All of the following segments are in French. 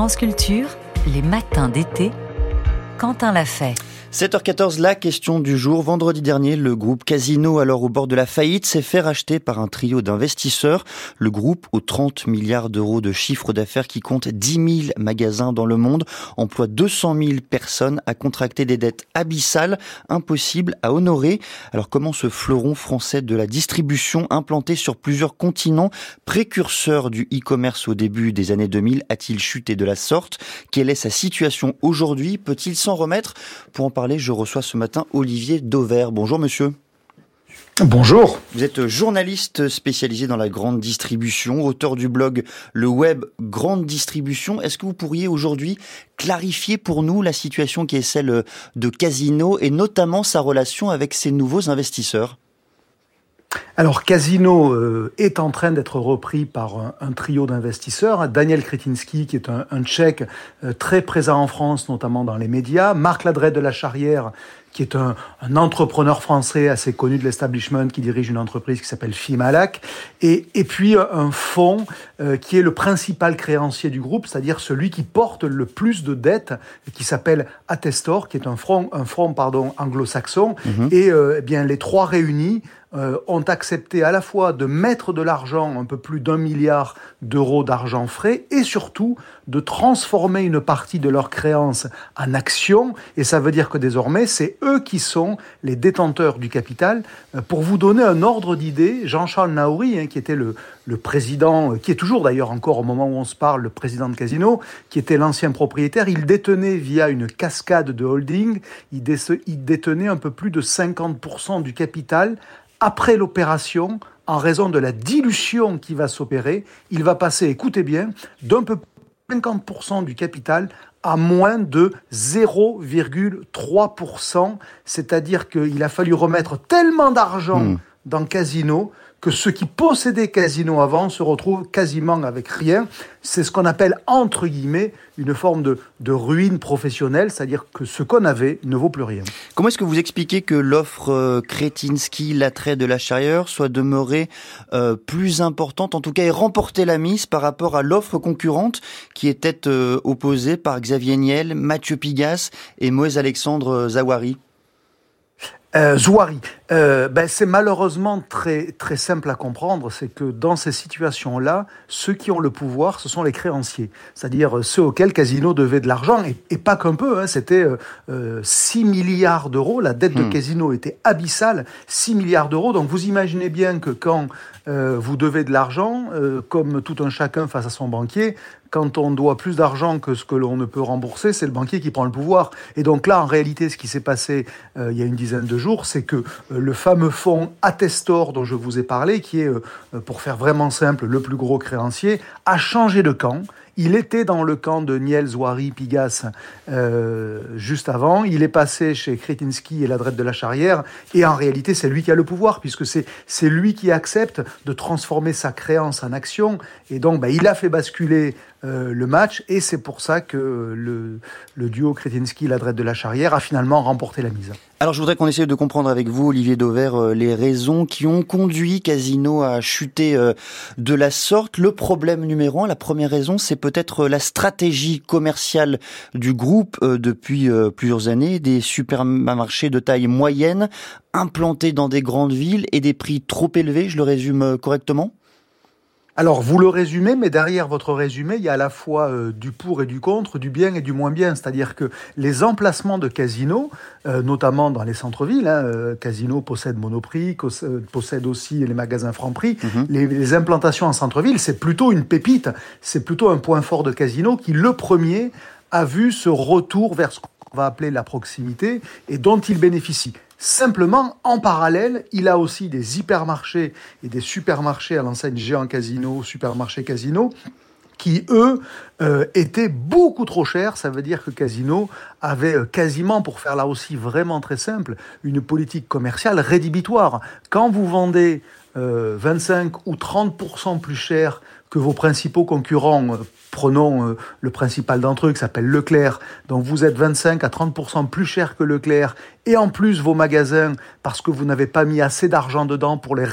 France Culture, les matins d'été, Quentin l'a fait. 7h14, la question du jour. Vendredi dernier, le groupe Casino, alors au bord de la faillite, s'est fait racheter par un trio d'investisseurs. Le groupe, aux 30 milliards d'euros de chiffre d'affaires qui compte 10 000 magasins dans le monde, emploie 200 000 personnes, a contracté des dettes abyssales, impossibles à honorer. Alors comment ce fleuron français de la distribution, implanté sur plusieurs continents, précurseur du e-commerce au début des années 2000, a-t-il chuté de la sorte? Quelle est sa situation aujourd'hui? Peut-il s'en remettre? Je reçois ce matin Olivier Dauvert. Bonjour monsieur. Bonjour. Vous êtes journaliste spécialisé dans la grande distribution, auteur du blog Le Web Grande Distribution. Est-ce que vous pourriez aujourd'hui clarifier pour nous la situation qui est celle de Casino et notamment sa relation avec ses nouveaux investisseurs? Alors Casino euh, est en train d'être repris par un, trio d'investisseurs. Daniel Kretinsky, qui est un, tchèque euh, très présent en France, notamment dans les médias. Marc Ladret de la Charrière, qui est un, entrepreneur français assez connu de l'establishment, qui dirige une entreprise qui s'appelle Fimalac, et, et puis un fonds euh, qui est le principal créancier du groupe, c'est-à-dire celui qui porte le plus de dettes, qui s'appelle Attestor, qui est un fonds, un fonds pardon anglo-saxon, mhm. et eh bien les trois réunis euh, ont accepté à la fois de mettre de l'argent, un peu plus d'un milliard d'euros d'argent frais, et surtout de transformer une partie de leurs créances en actions. Et ça veut dire que désormais, c'est eux qui sont les détenteurs du capital. Euh, pour vous donner un ordre d'idée, Jean-Charles Naouri, hein, qui était le, le président, euh, qui est toujours d'ailleurs encore au moment où on se parle, le président de Casino, qui était l'ancien propriétaire, il détenait via une cascade de holding, il, détenait un peu plus de 50% du capital après l'opération, en raison de la dilution qui va s'opérer, il va passer, écoutez bien, d'un peu 50% du capital à moins de 0,3%, c'est-à-dire qu'il a fallu remettre tellement d'argent hmm. dans Casino que ceux qui possédaient Casino avant se retrouvent quasiment avec rien. C'est ce qu'on appelle, entre guillemets, une forme de, de ruine professionnelle, c'est-à-dire que ce qu'on avait ne vaut plus rien. Comment est-ce que vous expliquez que l'offre euh, Kretinsky, l'attrait de la charrière, soit demeurée euh, plus importante, en tout cas, et remporté la mise par rapport à l'offre concurrente qui était euh, opposée par Xavier Niel, Mathieu Pigas et Moïse Alexandre Zawari euh, Zouari, euh, ben c'est malheureusement très très simple à comprendre, c'est que dans ces situations-là, ceux qui ont le pouvoir, ce sont les créanciers, c'est-à-dire ceux auxquels Casino devait de l'argent, et, pas qu'un peu, hein, c'était euh, 6 milliards d'euros, la dette de hmm. Casino était abyssale, 6 milliards d'euros, donc vous imaginez bien que quand euh, vous devez de l'argent, euh, comme tout un chacun face à son banquier, quand on doit plus d'argent que ce que l'on ne peut rembourser, c'est le banquier qui prend le pouvoir. Et donc là, en réalité, ce qui s'est passé euh, il y a une dizaine de jours, c'est que euh, le fameux fonds Attestor dont je vous ai parlé, qui est, euh, pour faire vraiment simple, le plus gros créancier, a changé de camp. Il était dans le camp de Niel Zouari Pigas euh, juste avant. Il est passé chez Kretinsky et la de la Charrière. Et en réalité, c'est lui qui a le pouvoir, puisque c'est, lui qui accepte de transformer sa créance en action. Et donc, bah, il a fait basculer euh, le match. Et c'est pour ça que le, le duo Kretinsky-la de la Charrière a finalement remporté la mise. Alors je voudrais qu'on essaye de comprendre avec vous, Olivier Dauvert, euh, les raisons qui ont conduit Casino à chuter euh, de la sorte. Le problème numéro un, la première raison, c'est peut-être la stratégie commerciale du groupe euh, depuis plusieurs années, des supermarchés de taille moyenne implantés dans des grandes villes et des prix trop élevés, je le résume correctement? Alors, vous le résumez, mais derrière votre résumé, il y a à la fois euh, du pour et du contre, du bien et du moins bien. C'est-à-dire que les emplacements de casinos, euh, notamment dans les centres-villes, hein, euh, Casino possède Monoprix, possède aussi les magasins Franprix, mhm. les, les, implantations en centre-ville, c'est plutôt une pépite, c'est plutôt un point fort de Casino qui, le premier, a vu ce retour vers ce qu'on va appeler la proximité et dont il bénéficie. Simplement, en parallèle, il a aussi des hypermarchés et des supermarchés à l'enseigne géant casino, supermarché casino, qui, eux, euh, étaient beaucoup trop chers. Ça veut dire que Casino avait euh, quasiment, pour faire là aussi vraiment très simple, une politique commerciale rédhibitoire. Quand vous vendez 25 euh, ou 30% plus cher que vos principaux concurrents, prenons le principal d'entre eux qui s'appelle Leclerc, donc vous êtes 25 à 30% plus cher que Leclerc, et en plus vos magasins, parce que vous n'avez pas mis assez d'argent dedans pour les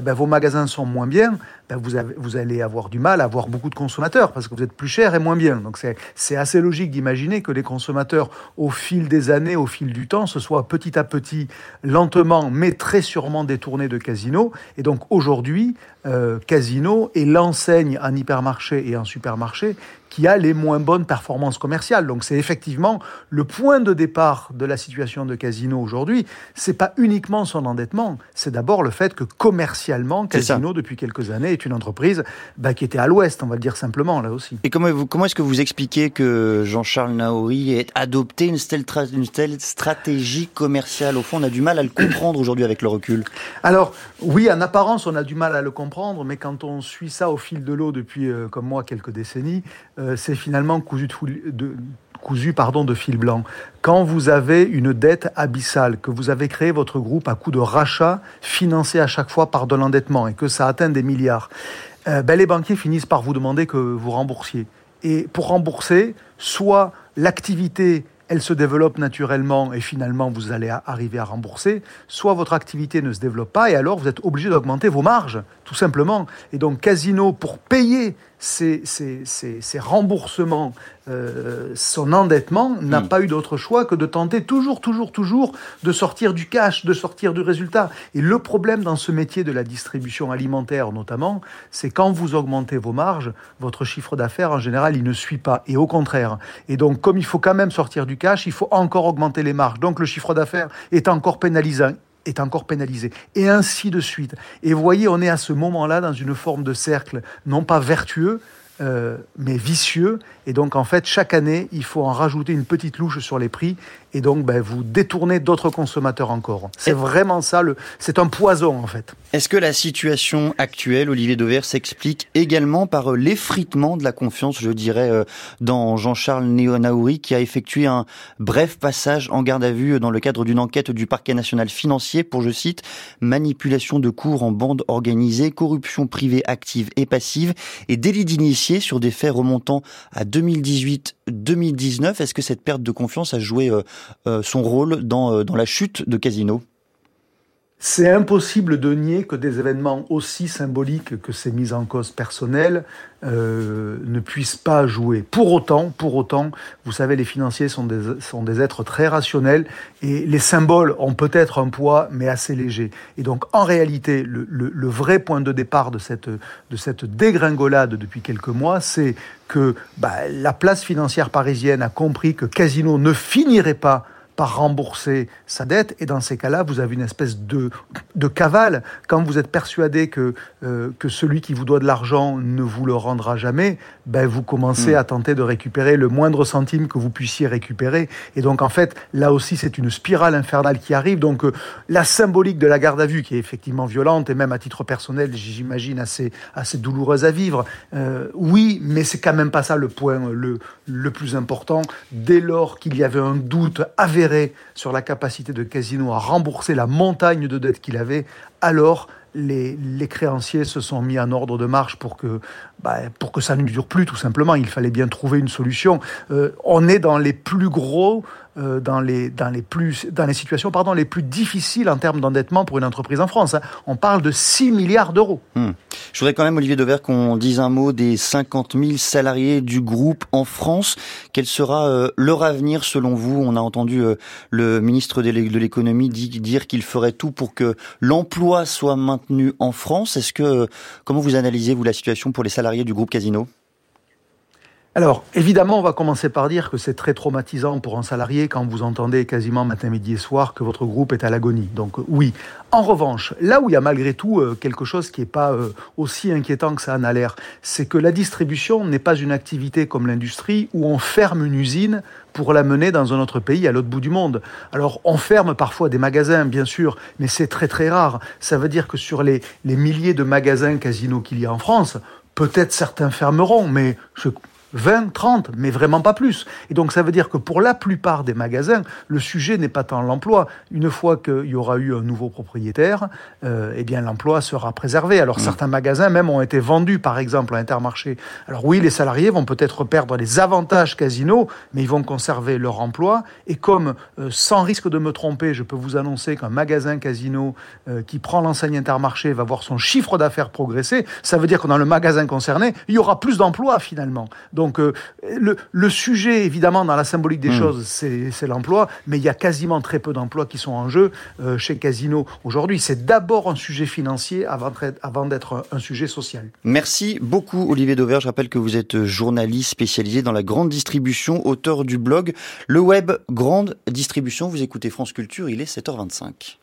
ben, vos magasins sont moins bien, ben, vous allez avoir du mal à avoir beaucoup de consommateurs parce que vous êtes plus cher et moins bien. Donc c'est assez logique d'imaginer que les consommateurs, au fil des années, au fil du temps, se soient petit à petit, lentement, mais très sûrement détournés de Casino. Et donc aujourd'hui, euh, Casino est l'enseigne en hypermarché et en supermarché qui a les moins bonnes performances commerciales. Donc c'est effectivement le point de départ de la situation de Casino aujourd'hui. C'est pas uniquement son endettement, c'est d'abord le fait que commercialement, Casino depuis quelques années est une entreprise bah, qui était à l'ouest, on va le dire simplement là aussi. Et comment, comment est-ce que vous expliquez que Jean-Charles Naori ait adopté une telle, une telle stratégie commerciale? Au fond, on a du mal à le comprendre aujourd'hui avec le recul. Alors oui, en apparence, on a du mal à le comprendre, mais quand on suit ça au fil de l'eau depuis, euh, comme moi, quelques décennies, euh, c'est finalement cousu de, fil blanc. Quand vous avez une dette abyssale, que vous avez créé votre groupe à coup de rachat financé à chaque fois par de l'endettement et que ça atteint des milliards, euh, ben les banquiers finissent par vous demander que vous remboursiez. Et pour rembourser, soit l'activité elle se développe naturellement et finalement vous allez arriver à rembourser, soit votre activité ne se développe pas et alors vous êtes obligé d'augmenter vos marges, tout simplement. Et donc Casino, pour payer ces, remboursements, euh, son endettement, n'a hmm. pas eu d'autre choix que de tenter toujours, toujours, toujours de sortir du cash, de sortir du résultat. Et le problème dans ce métier de la distribution alimentaire notamment, c'est quand vous augmentez vos marges, votre chiffre d'affaires en général, il ne suit pas. Et au contraire. Et donc comme il faut quand même sortir du cash, il faut encore augmenter les marges. Donc le chiffre d'affaires est encore pénalisant est encore pénalisé. Et ainsi de suite. Et voyez, on est à ce moment-là dans une forme de cercle, non pas vertueux, euh, mais vicieux. Et donc, en fait, chaque année, il faut en rajouter une petite louche sur les prix. Et donc, ben, vous détournez d'autres consommateurs encore. C'est vraiment ça. Le... C'est un poison, en fait. Est-ce que la situation actuelle, Olivier Dever, s'explique également par euh, l'effritement de la confiance, je dirais, euh, dans Jean-Charles Néonaouri, qui a effectué un bref passage en garde à vue dans le cadre d'une enquête du parquet national financier pour, je cite, manipulation de cours en bande organisée, corruption privée active et passive et délit d'initié sur des faits remontant à 2018-2019. Est-ce que cette perte de confiance a joué euh, son rôle dans, euh, dans la chute de Casino c'est impossible de nier que des événements aussi symboliques que ces mises en cause personnelles euh, ne puissent pas jouer. Pour autant, pour autant, vous savez, les financiers sont des, sont des êtres très rationnels et les symboles ont peut-être un poids, mais assez léger. Et donc, en réalité, le, le, le vrai point de départ de cette, de cette dégringolade depuis quelques mois, c'est que bah, la place financière parisienne a compris que Casino ne finirait pas rembourser sa dette. Et dans ces cas-là, vous avez une espèce de, cavale. Quand vous êtes persuadé euh, que celui qui vous doit de l'argent ne vous le rendra jamais, ben vous commencez hmm. à tenter de récupérer le moindre centime que vous puissiez récupérer. Et donc, en fait, là aussi, c'est une spirale infernale qui arrive. Donc, euh, la symbolique de la garde à vue, qui est effectivement violente, et même à titre personnel, j'imagine, assez, assez douloureuse à vivre, euh, oui, mais c'est quand même pas ça le point le, le plus important. Dès lors qu'il y avait un doute avéré sur la capacité de Casino à rembourser la montagne de dettes qu'il avait, alors les, créanciers se sont mis en ordre de marche pour que, bah, pour que ça ne dure plus, tout simplement. Il fallait bien trouver une solution. Euh, on est dans les plus gros euh, dans, les, dans, les plus, dans les situations pardon, les plus difficiles en termes d'endettement pour une entreprise en France. Hein. On parle de 6 milliards d'euros. Hmm. Je voudrais quand même, Olivier Dever, qu'on dise un mot des 50 000 salariés du groupe en France. Quel sera euh, leur avenir selon vous? On a entendu euh, le ministre de l'économie dire qu'il ferait tout pour que l'emploi soit maintenu en France. Est-ce que comment vous analysez vous la situation pour les salariés du groupe Casino? Alors, évidemment, on va commencer par dire que c'est très traumatisant pour un salarié quand vous entendez quasiment matin, midi et soir que votre groupe est à l'agonie. Donc oui. En revanche, là où il y a malgré tout euh, quelque chose qui n'est pas euh, aussi inquiétant que ça en a l'air, c'est que la distribution n'est pas une activité comme l'industrie où on ferme une usine pour la mener dans un autre pays à l'autre bout du monde. Alors on ferme parfois des magasins, bien sûr, mais c'est très très rare. Ça veut dire que sur les, les milliers de magasins casinos qu'il y a en France, peut-être certains fermeront, mais je 20, 30, mais vraiment pas plus. Et donc ça veut dire que pour la plupart des magasins, le sujet n'est pas tant l'emploi. Une fois qu'il y aura eu un nouveau propriétaire, euh, eh bien l'emploi sera préservé. Alors mmh. certains magasins même ont été vendus, par exemple à Intermarché. Alors oui, les salariés vont peut-être perdre les avantages casino, mais ils vont conserver leur emploi. Et comme, euh, sans risque de me tromper, je peux vous annoncer qu'un magasin casino euh, qui prend l'enseigne Intermarché va voir son chiffre d'affaires progresser, ça veut dire que dans le magasin concerné, il y aura plus d'emplois finalement. Donc euh, le, sujet, évidemment, dans la symbolique des hmm. choses, c'est l'emploi, mais il y a quasiment très peu d'emplois qui sont en jeu euh, chez Casino aujourd'hui. C'est d'abord un sujet financier avant d'être un sujet social. Merci beaucoup Olivier Dover. Je rappelle que vous êtes journaliste spécialisé dans la grande distribution, auteur du blog Le Web Grande Distribution. Vous écoutez France Culture, il est 7h25.